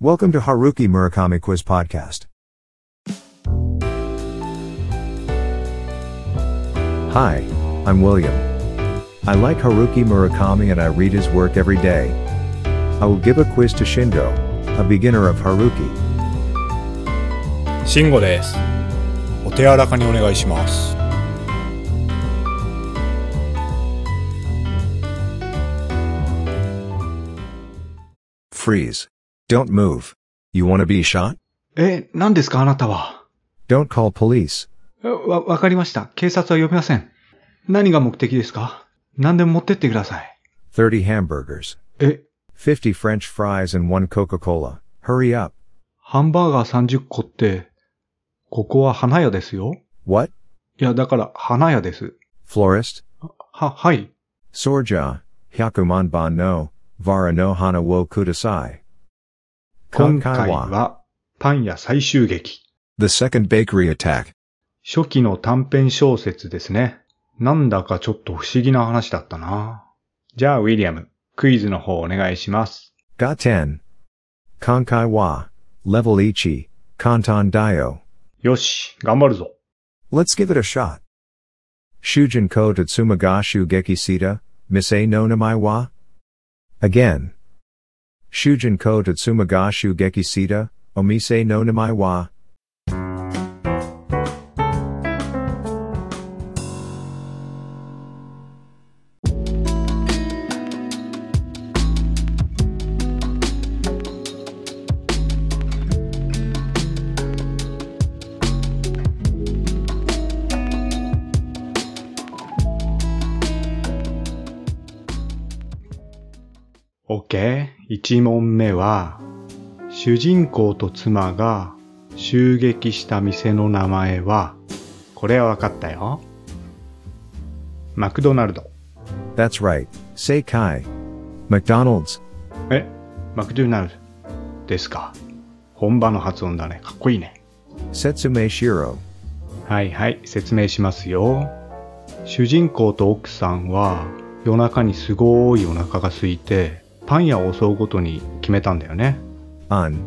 Welcome to Haruki Murakami Quiz Podcast. Hi, I'm William. I like Haruki Murakami and I read his work every day. I will give a quiz to Shingo, a beginner of Haruki. 慎吾です。お手柔らかにお願いします。 Freeze. Don't move. You want to be shot? え、何ですかあなたは。Don't call police. えわ、わかりました。警察は呼びません。何が目的ですか何でも持ってってください。30 hamburgers. え、50 French fries and 1 Coca-Cola. Hurry up. ハンバーガー30個って、ここは花屋ですよ。What? いや、だから花屋です。Florist? は、はい。Sorja, Hyakuman ban no, Vara no hana wo kudasai. 今回は、パン屋最終劇。The second bakery attack. 初期の短編小説ですね。なんだかちょっと不思議な話だったな。じゃあ、ウィリアム、クイズの方お願いします。Ga 10. Konkai wa. Level ichi. Kanton dio. よし、頑張るぞ。Let's give it a shot. Shujin ko tatsuma ga shugeki sita, mise no namai wa? Again. Shujin ko tatsuma ga shugeki sita, omise no namai wa? オッケー。一問目は、主人公と妻が襲撃した店の名前は、これはわかったよ。マクドナルド。That's right. Say kai. McDonald's. え、マクドナルドですか。本場の発音だね。かっこいいね。Setsume shiro. はいはい、説明しますよ。主人公と奥さんは夜中にすごいお腹が空いて、パン屋を襲うことに決めたんだよね。Un.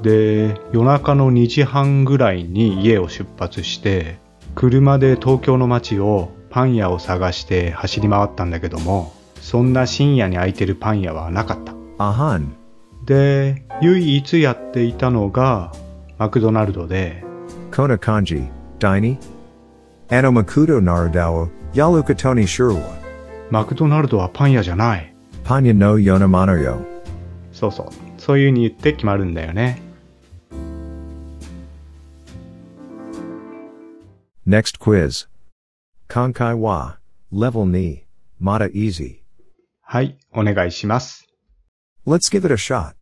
で夜中の2時半ぐらいに家を出発して車で東京の街をパン屋を探して走り回ったんだけどもそんな深夜に開いてるパン屋はなかった Ahan. で唯一やっていたのがマクドナルドで Kona kanji. Daini? Anomakudo narudao. Yalukatoni shurua. マクドナルドはパン屋じゃない Panya no yonamano yo. そうそうそういう風に言って決まるんだよね Next quiz. Konkai wa. Level ni. Mata easy. はいお願いします Let's give it a shot.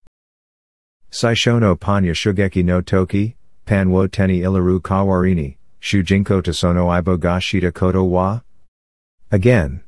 Saishono panya shugeki no toki, panwo teni ilaru kawarini, shujinko tasono ibo ga shita koto wa? Again. Saishono panya shugeki no toki, panwo teni ilaru kawarini, shujinko tasono ibo ga tota koto wa?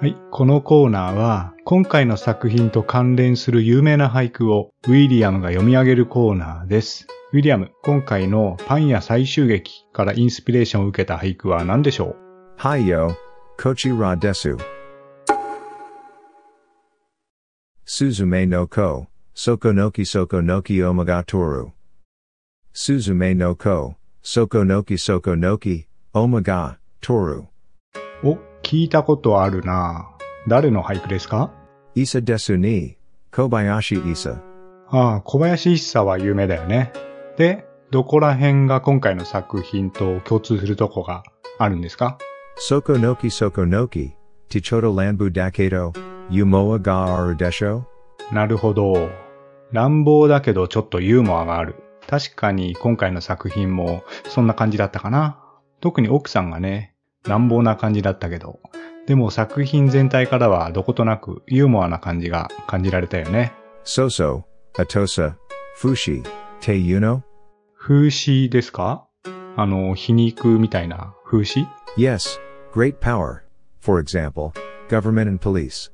はい、このコーナーは今回の作品と関連する有名な俳句をウィリアムが読み上げるコーナーです。ウィリアム、今回のパン屋最終劇からインスピレーションを受けた俳句は何でしょう ?Hi yo, こちらです。すずめのこ、そこのきそこのきおまがとる。すずめのこ、そこのきそこのきおまがとる。お、聞いたことあるな誰の俳句ですか？Isa desu ni, Kobayashi Isa. ああ、小林一茶は有名だよね。で、どこら辺が今回の作品と共通するとこがあるんですか？Soko noki soko noki, tichoto lanbu dakedo, yumoa ga aru desho? なるほど。乱暴だけどちょっとユーモアがある。確かに今回の作品もそんな感じだったかな。特に奥さんがね、乱暴な感じだったけど、でも作品全体からはどことなくユーモアな感じが感じられたよね。そうそう、アトサ、フーシー、て言うの風刺ですか？あの、皮肉みたいな風刺 ?Yes, great power. For example, government and police.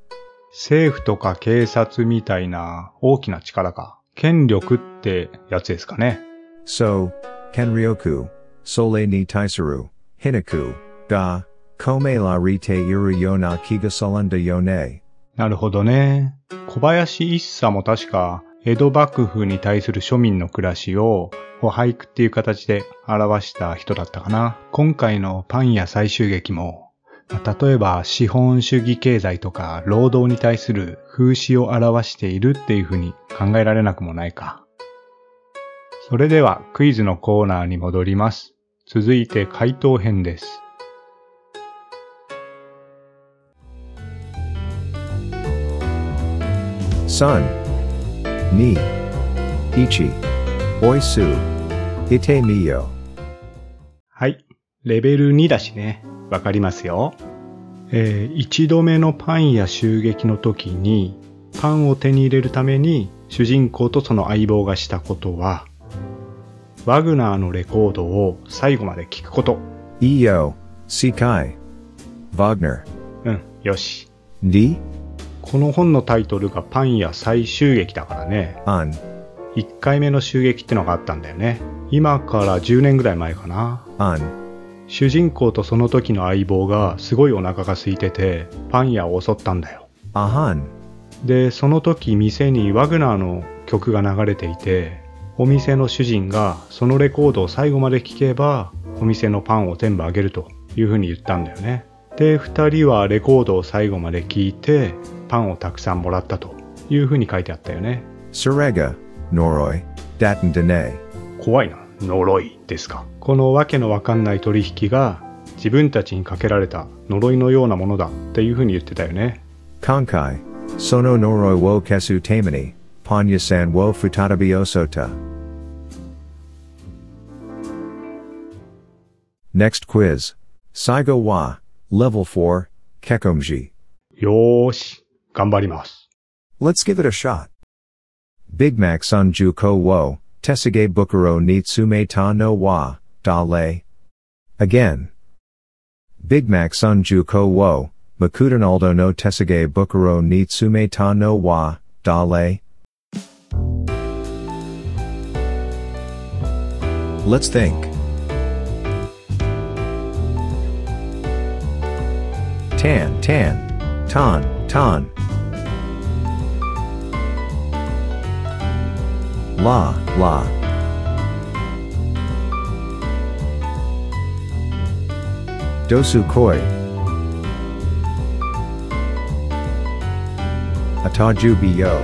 政府とか警察みたいな大きな力か。権力ってやつですかね。So, Kenryoku, Sole ni ga, Kome la rite iru yona kiga salanda yone. なるほどね。小林一茶も確か江戸幕府に対する庶民の暮らしを俳句っていう形で表した人だったかな。今回のパン屋最終劇も、例えば資本主義経済とか労働に対する風刺を表しているっていうふうに考えられなくもないか。それではクイズのコーナーに戻ります。続いて回答編です。Sun. Ni. Ichi. Oisu. Ite miyo. はい。レベル2だしね。わかりますよ。えー一度目のパン屋襲撃の時に、パンを手に入れるために主人公とその相棒がしたことは、ワグナーのレコードを最後まで聞くこと。Io. Sikai. Wagner. うん、よし。D. この本のタイトルがパン屋再襲撃だからね。An. 1回目の襲撃ってのがあったんだよね。今から10年ぐらい前かな。An. 主人公とその時の相棒がすごいお腹が空いてて、パン屋を襲ったんだよ。で、その時店にワグナーの曲が流れていて、お店の主人がそのレコードを最後まで聴けば、お店のパンを全部あげるというふうに言ったんだよね。で、二人はレコードを最後まで聴いて、パンをたくさんもらったというふうに書いてあったよね。Surega. Noroi. Datan Dene. 怖いな。呪いですか。このわけのわかんない取引が自分たちにかけられた呪いのようなものだっていうふうに言ってたよね。Konkai. Sono noroi wo kesu tamani. Panya san wo futatabi osota. Next quiz. Saigo wa. Level 4, Kekomji. Yoshi, ganbarimasu. Let's give it a shot. Big Mac Sanju Ko Wo, Tesige Bukuro Nitsume Ta No Wa, Da Le. Again. Big Mac Sanju Ko Wo, Makudanaldo no Tesige Bukuro Nitsume Ta No Wa, Da Le. Let's think. Tan, tan, tan, tan. La, la. Dosu koi. Ataju biyo.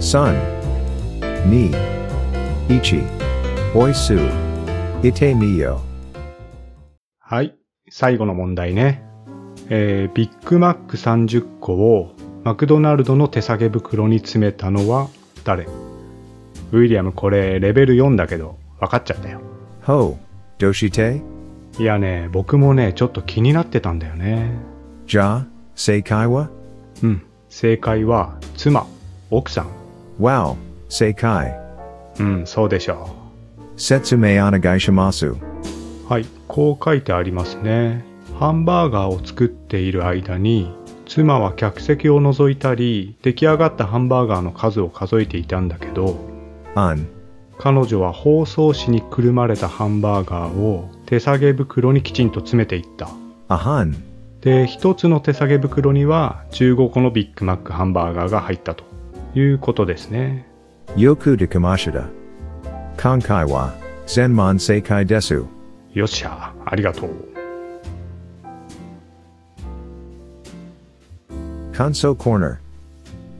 Sun. Ni. Ichi. Oisu. Ite miyo. はい、最後の問題ね。えービッグマック30個をマクドナルドの手提げ袋に詰めたのは誰？ウィリアムこれレベル4だけど分かっちゃったよ。Ho. Doshite? いやね、僕もね、ちょっと気になってたんだよね。Ja. Seikai wa? うん、正解は妻、奥さん。Wow. Seikai. うん、そうでしょ Setsume onegaishimasu. う。はい、こう書いてありますね。ハンバーガーを作っている間に、妻は客席を覗いたり、出来上がったハンバーガーの数を数えていたんだけど.彼女は包装紙にくるまれたハンバーガーを手提げ袋にきちんと詰めていった。Ahan. で、一つの手提げ袋には15個のビッグマックハンバーガーが入ったということですね。今回は全問正解ですよっしゃありがとう感想コーナー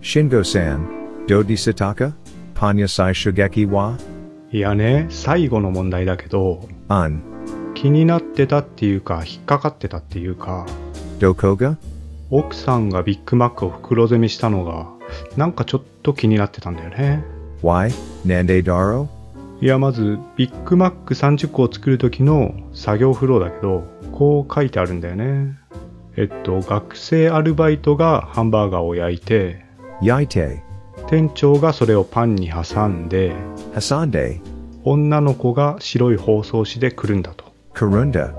慎吾さんどうでしたかパニャ最初撃はいやね最後の問題だけどあん気になってたっていうか引っかかってたっていうかどこが奥さんがビッグマックを袋攻めしたのがなんかちょっと気になってたんだよね。Why? なんでだろういや、まず、ビッグマック30個を作る時の作業フローだけど、こう書いてあるんだよね。えっと、学生アルバイトがハンバーガーを焼いて、Yaite. 店長がそれをパンに挟んで、Hasande, 女の子が白い包装紙でくるんだと。Karunda,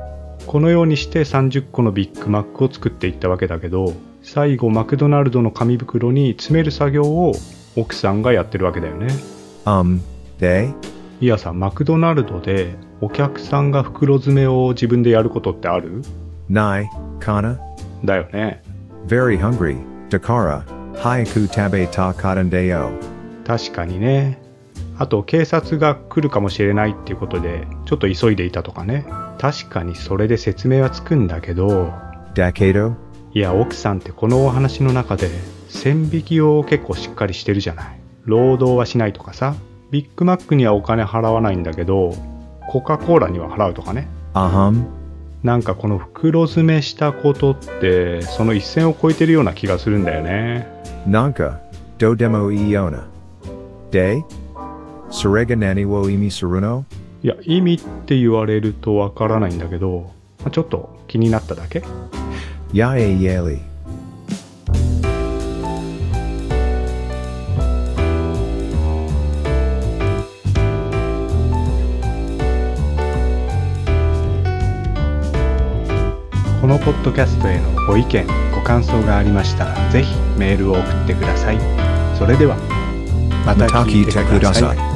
このようにして30個のビッグマックを作っていったわけだけど、最後マクドナルドの紙袋に詰める作業を奥さんがやってるわけだよね。um, they, いやさ、マクドナルドでお客さんが袋詰めを自分でやることってある？Nai, kana, だよね。very hungry, Dakara, haiku tabe ta katandeo. 確かにね。あと警察が来るかもしれないっていうことで、ちょっと急いでいたとかね。確かにそれで説明はつくんだけど、Dakedo, いや、奥さんってこのお話の中で、線引きを結構しっかりしてるじゃない。労働はしないとかさ、ビッグマックにはお金払わないんだけど、コカ・コーラには払うとかね。ahum, なんかこの袋詰めしたことって、その一線を越えてるような気がするんだよね。nanka, do demo iona. De? Surega nani wo imi suruno? いや、意味って言われるとわからないんだけど、まあちょっと気になっただけ Yae yeli. このポッドキャストへのご意見、ご感想がありましたら、ぜひメールを送ってください。それでは、また聞いてください。